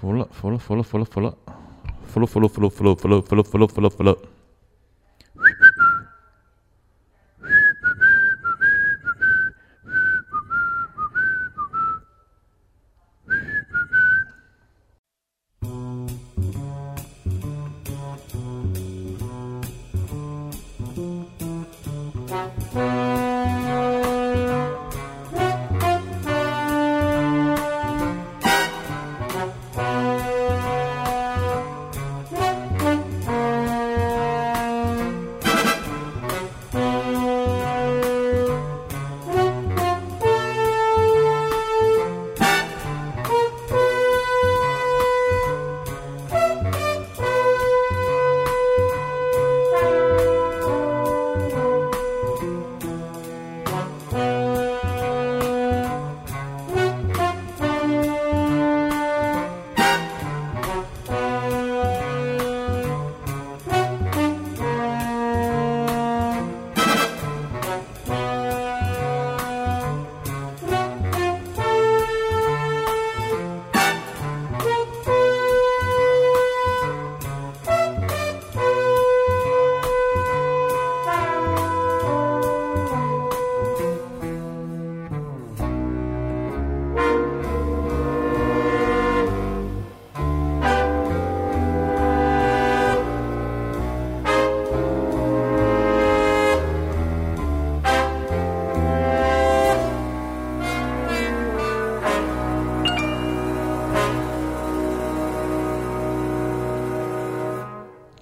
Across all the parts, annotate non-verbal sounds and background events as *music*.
服了，服了，服了，服了，服了，服了，服了，服了，服了，服了，服了，服了，服了，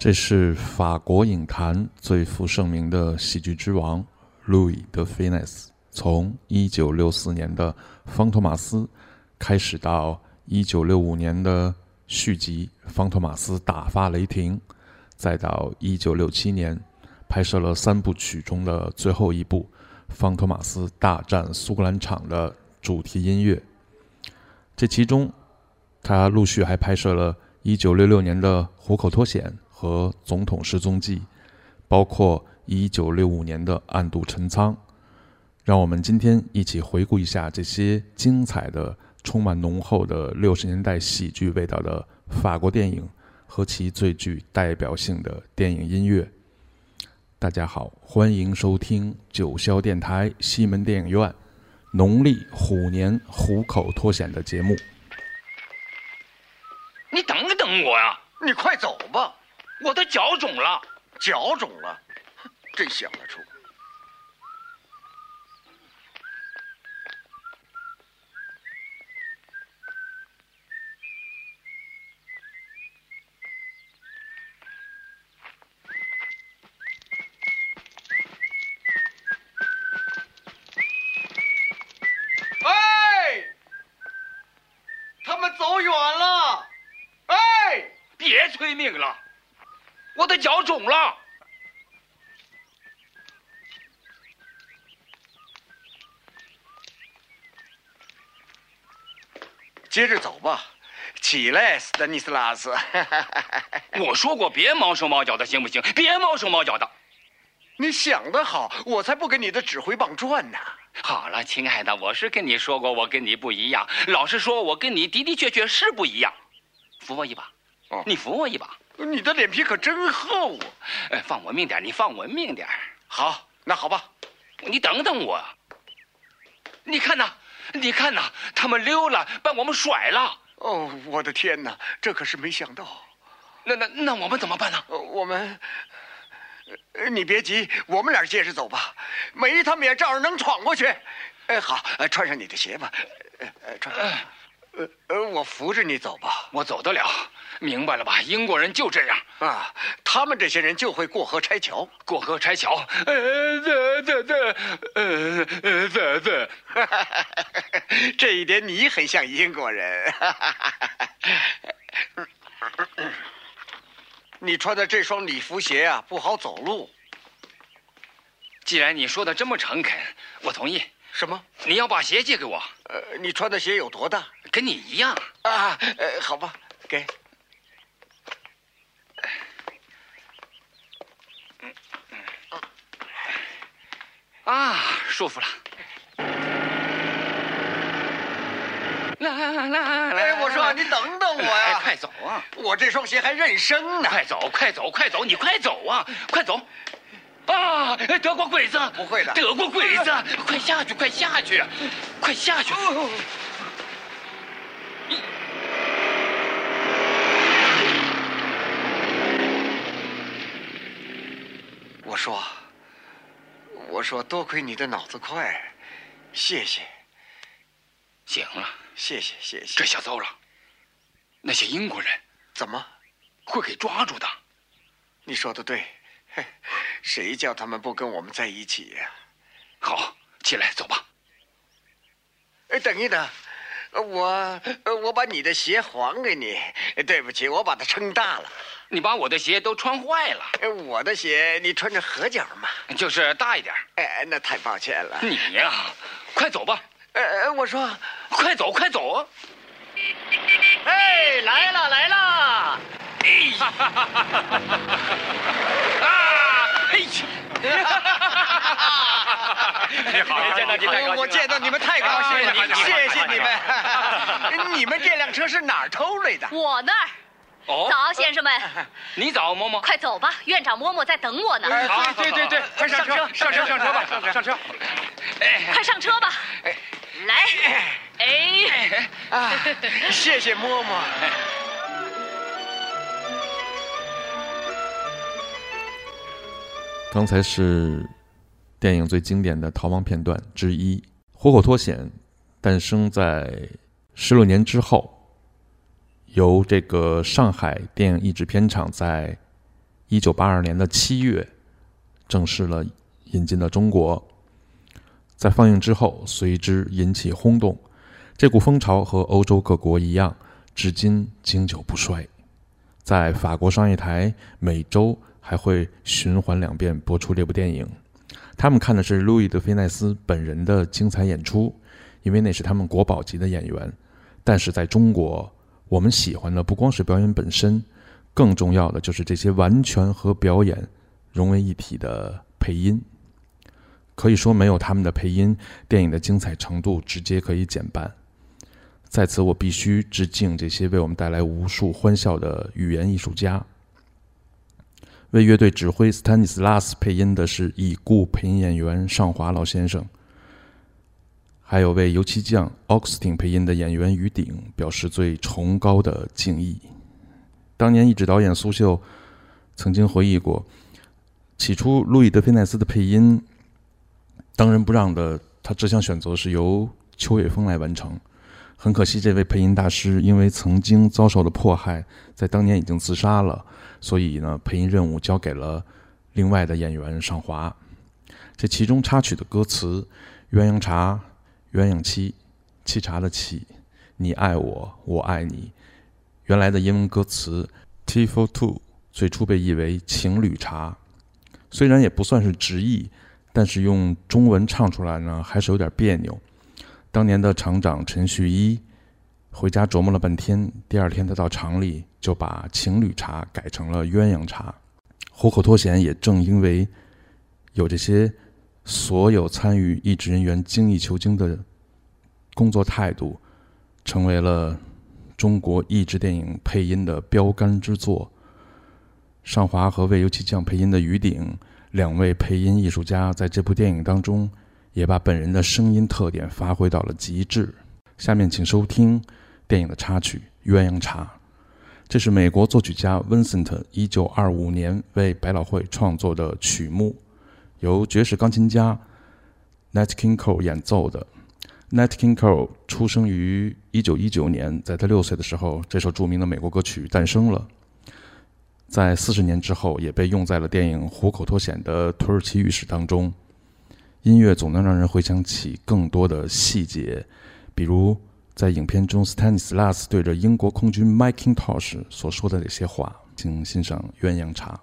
这是法国影坛最负盛名的喜剧之王路易·德菲内斯，从1964年的《方托马斯》开始，到1965年的续集《方托马斯大发雷霆》，再到1967年拍摄了三部曲中的最后一部《方托马斯大战苏格兰场》的主题音乐。这其中，他陆续还拍摄了1966年的《虎口脱险》。和《总统失踪记》，包括1965年的《暗度陈仓》，让我们今天一起回顾一下这些精彩的、充满浓厚的六十年代喜剧味道的法国电影和其最具代表性的电影音乐。大家好，欢迎收听九霄电台西门电影院农历虎年虎口脱险的节目。你等等我呀！你快走吧。我的脚肿了，脚肿了，真想得出。哎，他们走远了。哎，别催命了。我的脚肿了，接着走吧，起来，斯丹尼斯拉斯。我说过别毛手毛脚的，行不行？别毛手毛脚的。你想得好，我才不跟你的指挥棒转呢。好了，亲爱的，我是跟你说过，我跟你不一样。老实说，我跟你的的确确是不一样。扶我一把，哦你扶我一把。你的脸皮可真厚，哎，放文明点，你放文明点。好，那好吧，你等等我。你看呐，你看呐，他们溜了，把我们甩了。哦，我的天哪，这可是没想到。那那那我们怎么办呢？我们，你别急，我们俩接着走吧。梅他们也照样能闯过去。哎，好，穿上你的鞋吧。呃，穿。呃呃，我扶着你走吧，我走得了，明白了吧？英国人就这样啊，他们这些人就会过河拆桥，过河拆桥。呃，这这这，呃呃这这，*laughs* 这一点你很像英国人。你穿的这双礼服鞋啊，不好走路。既然你说的这么诚恳，我同意。什么？你要把鞋借给我？呃，你穿的鞋有多大？跟你一样啊。呃，好吧，给。啊，舒服了。来来来，哎，我说你等等我呀。快走啊！我这双鞋还认生呢。快走，快走，快走！你快走啊！快走！啊，德国鬼子！不会的，德国鬼子！快下去，快下去，快下去！我说，我说，多亏你的脑子快，谢谢。行了，谢谢，谢谢。这下糟了，那些英国人怎么会给抓住的？你说的对，谁叫他们不跟我们在一起呀？好，起来，走吧。哎，等一等，我我把你的鞋还给你。对不起，我把它撑大了。你把我的鞋都穿坏了。我的鞋你穿着合脚嘛？就是大一点。哎，那太抱歉了。你呀，快走吧。呃，我说，快走，快走！哎，来了，来了！哎，哈哈哈哈哈！啊，哎，哈哈哈哈你好，见到你太高兴我见到你们太高兴了，谢谢你们。你们这辆车是哪儿偷来的？我那儿。哦，早，先生们。你早，嬷嬷。快走吧，院长嬷嬷在等我呢。好，对对对，快上车，上车，上车吧，上车。哎，快上车吧。哎。来，哎，谢谢嬷嬷。刚才是电影最经典的逃亡片段之一，《活口脱险》诞生在十六年之后，由这个上海电影译制片厂在一九八二年的七月正式了引进了中国。在放映之后，随之引起轰动。这股风潮和欧洲各国一样，至今经久不衰。在法国商业台每周还会循环两遍播出这部电影。他们看的是路易·德菲奈斯本人的精彩演出，因为那是他们国宝级的演员。但是在中国，我们喜欢的不光是表演本身，更重要的就是这些完全和表演融为一体的配音。可以说，没有他们的配音，电影的精彩程度直接可以减半。在此，我必须致敬这些为我们带来无数欢笑的语言艺术家。为乐队指挥斯坦尼斯拉斯配音的是已故配音演员尚华老先生，还有为油漆匠奥克斯汀配音的演员于鼎，表示最崇高的敬意。当年，一指导演苏秀曾经回忆过，起初路易·德菲奈斯的配音。当仁不让的他只想选择是由邱伟峰来完成，很可惜这位配音大师因为曾经遭受的迫害，在当年已经自杀了，所以呢配音任务交给了另外的演员尚华。这其中插曲的歌词《鸳鸯茶》《鸳鸯七》沏茶的沏，你爱我，我爱你。原来的英文歌词 Tea for two 最初被译为情侣茶，虽然也不算是直译。但是用中文唱出来呢，还是有点别扭。当年的厂长陈旭一回家琢磨了半天，第二天他到厂里就把情侣茶改成了鸳鸯茶。虎口脱险也正因为有这些所有参与译制人员精益求精的工作态度，成为了中国译制电影配音的标杆之作。尚华和为油漆匠配音的于鼎。两位配音艺术家在这部电影当中，也把本人的声音特点发挥到了极致。下面请收听电影的插曲《鸳鸯茶》，这是美国作曲家 Vincent 一九二五年为百老汇创作的曲目，由爵士钢琴家 Nat King Cole 演奏的。Nat King Cole 出生于一九一九年，在他六岁的时候，这首著名的美国歌曲诞生了。在四十年之后，也被用在了电影《虎口脱险》的土耳其浴室当中。音乐总能让人回想起更多的细节，比如在影片中斯坦尼斯拉斯对着英国空军 Macintosh 所说的那些话。请欣赏《鸳鸯茶》。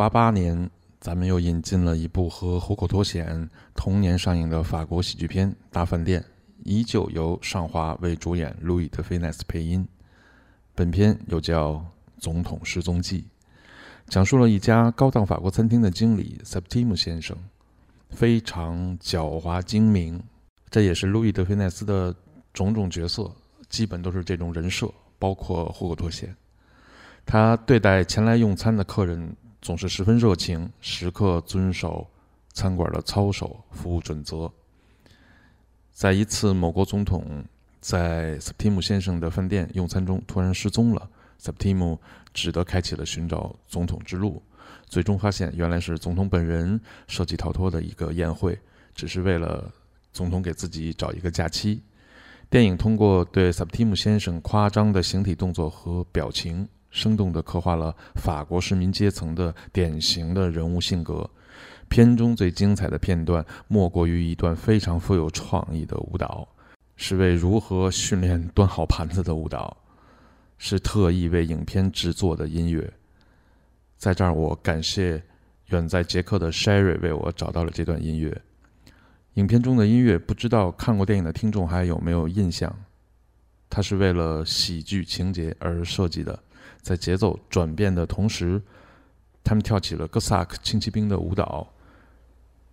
八八年，咱们又引进了一部和虎口脱险同年上映的法国喜剧片《大饭店》，依旧由尚华为主演，路易·德菲奈斯配音。本片又叫《总统失踪记》，讲述了一家高档法国餐厅的经理 Septim 先生，非常狡猾精明。这也是路易·德菲奈斯的种种角色，基本都是这种人设，包括虎口脱险。他对待前来用餐的客人。总是十分热情，时刻遵守餐馆的操守服务准则。在一次某国总统在 Septim 先生的饭店用餐中突然失踪了，Septim 只得开启了寻找总统之路。最终发现，原来是总统本人设计逃脱的一个宴会，只是为了总统给自己找一个假期。电影通过对 Septim 先生夸张的形体动作和表情。生动地刻画了法国市民阶层的典型的人物性格。片中最精彩的片段，莫过于一段非常富有创意的舞蹈，是为如何训练端好盘子的舞蹈，是特意为影片制作的音乐。在这儿，我感谢远在捷克的 Sherry 为我找到了这段音乐。影片中的音乐，不知道看过电影的听众还有没有印象？它是为了喜剧情节而设计的。在节奏转变的同时，他们跳起了哥萨克轻骑兵的舞蹈。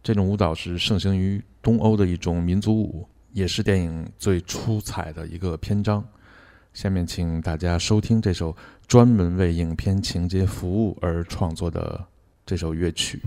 这种舞蹈是盛行于东欧的一种民族舞，也是电影最出彩的一个篇章。下面，请大家收听这首专门为影片情节服务而创作的这首乐曲。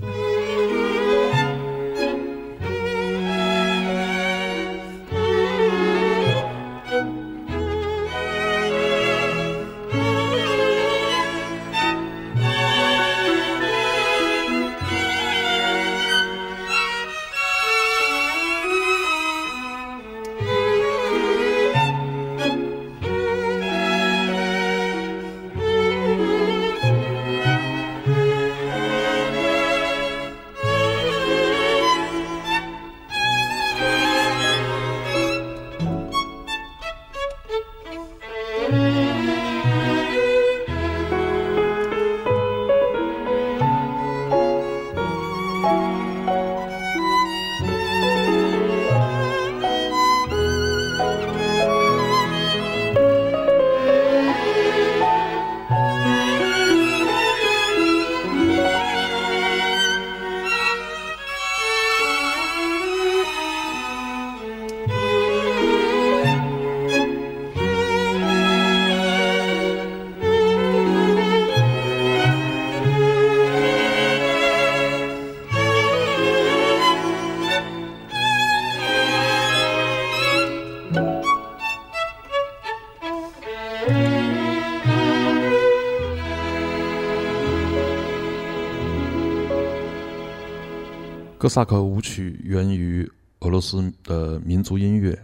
哥萨克舞曲源于俄罗斯的民族音乐，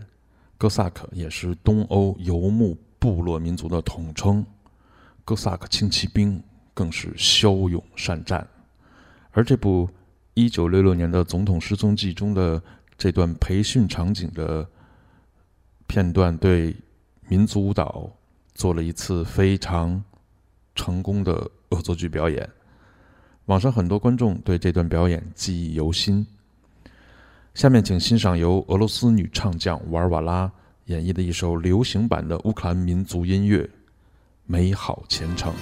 哥萨克也是东欧游牧部落民族的统称。哥萨克轻骑兵更是骁勇善战，而这部1966年的《总统失踪记》中的这段培训场景的片段，对民族舞蹈做了一次非常成功的恶作剧表演。网上很多观众对这段表演记忆犹新。下面，请欣赏由俄罗斯女唱将瓦尔瓦拉演绎的一首流行版的乌克兰民族音乐《美好前程》。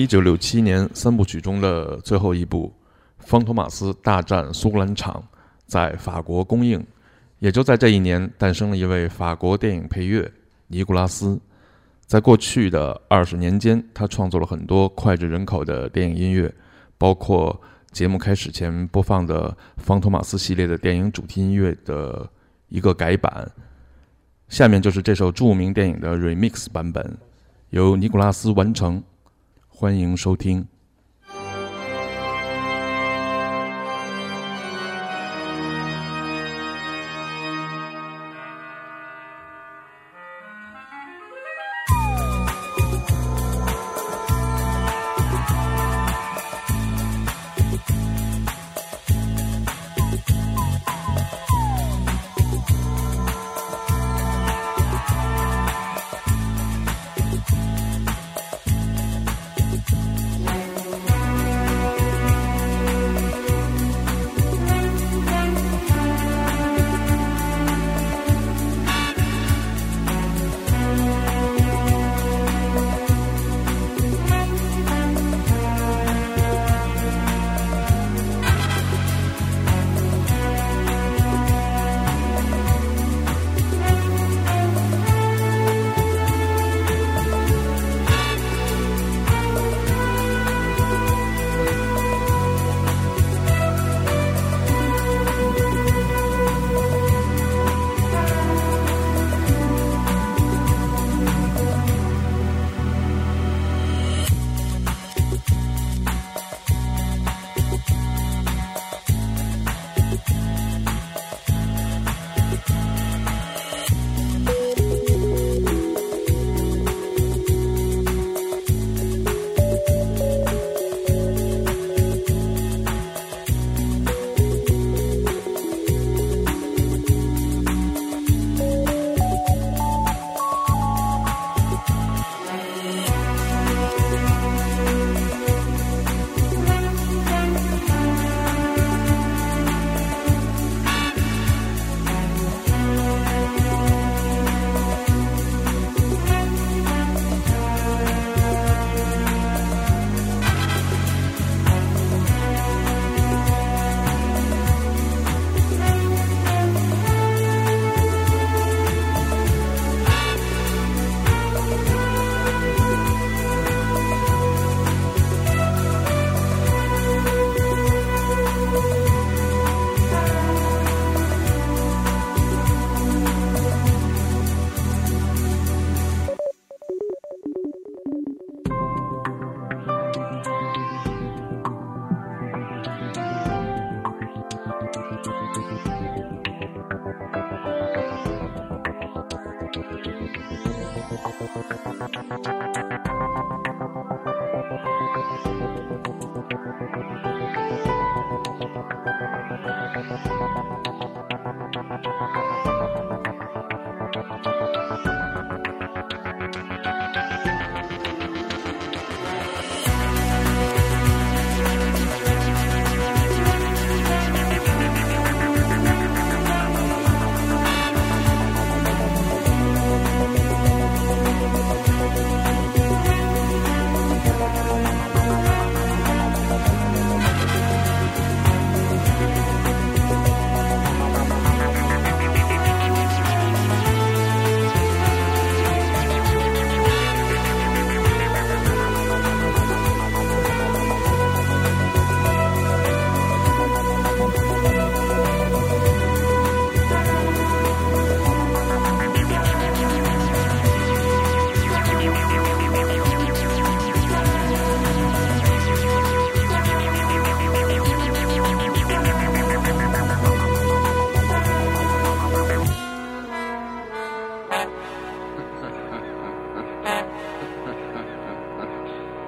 一九六七年三部曲中的最后一部《方托马斯大战苏格兰场》在法国公映，也就在这一年诞生了一位法国电影配乐尼古拉斯。在过去的二十年间，他创作了很多脍炙人口的电影音乐，包括节目开始前播放的方托马斯系列的电影主题音乐的一个改版。下面就是这首著名电影的 remix 版本，由尼古拉斯完成。欢迎收听。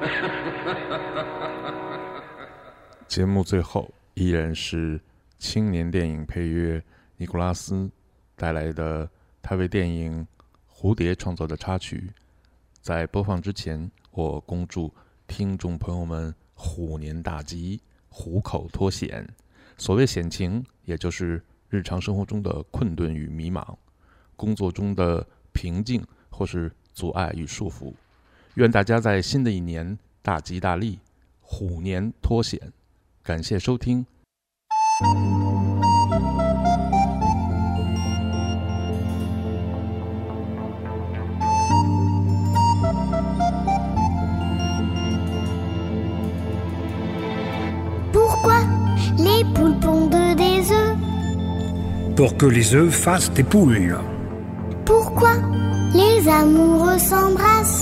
*laughs* 节目最后依然是青年电影配乐尼古拉斯带来的他为电影蝴蝶创作的插曲。在播放之前我恭祝听众朋友们虎年大吉虎口脱险。所谓险情也就是日常生活中的困顿与迷茫工作中的平静或是阻碍与束缚。愿大家在新的一年大吉大利，虎年脱险。感谢收听。Pourquoi les poules pondent des œufs Pour que les œufs fassent des poules. Pourquoi les amoureux s'embrassent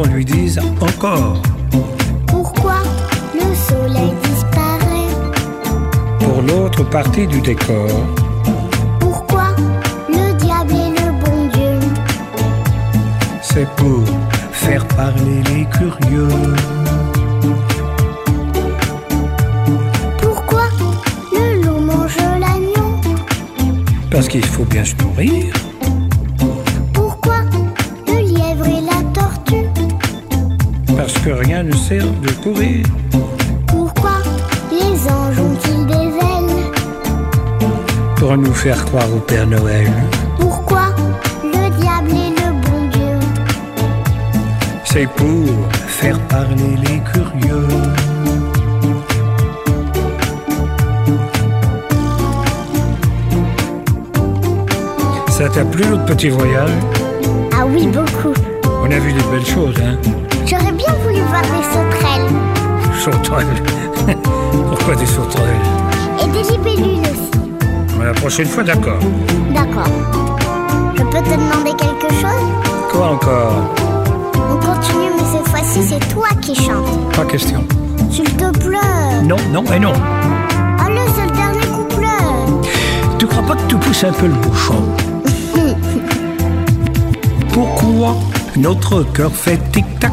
Qu'on lui dise encore. Pourquoi le soleil disparaît? Pour l'autre partie du décor. Pourquoi le diable est le bon Dieu? C'est pour faire parler les curieux. Pourquoi le loup mange l'agneau? Parce qu'il faut bien se nourrir. Que rien ne sert de courir. Pourquoi les anges ont-ils des ailes Pour nous faire croire au Père Noël. Pourquoi le diable est le bon Dieu C'est pour faire parler les curieux. Ça t'a plu notre petit voyage? Ah oui, beaucoup. On a vu des belles choses, hein? Sauterelles. *laughs* Pourquoi des sauterelles Et des libellules aussi. La prochaine fois, d'accord. D'accord. Je peux te demander quelque chose Quoi encore On continue, mais cette fois-ci, c'est toi qui chantes. Pas question. S'il te plaît. Non, non et non. Allez, c'est le dernier couplet. Tu crois pas que tu pousses un peu le bouchon *laughs* Pourquoi notre cœur fait tic-tac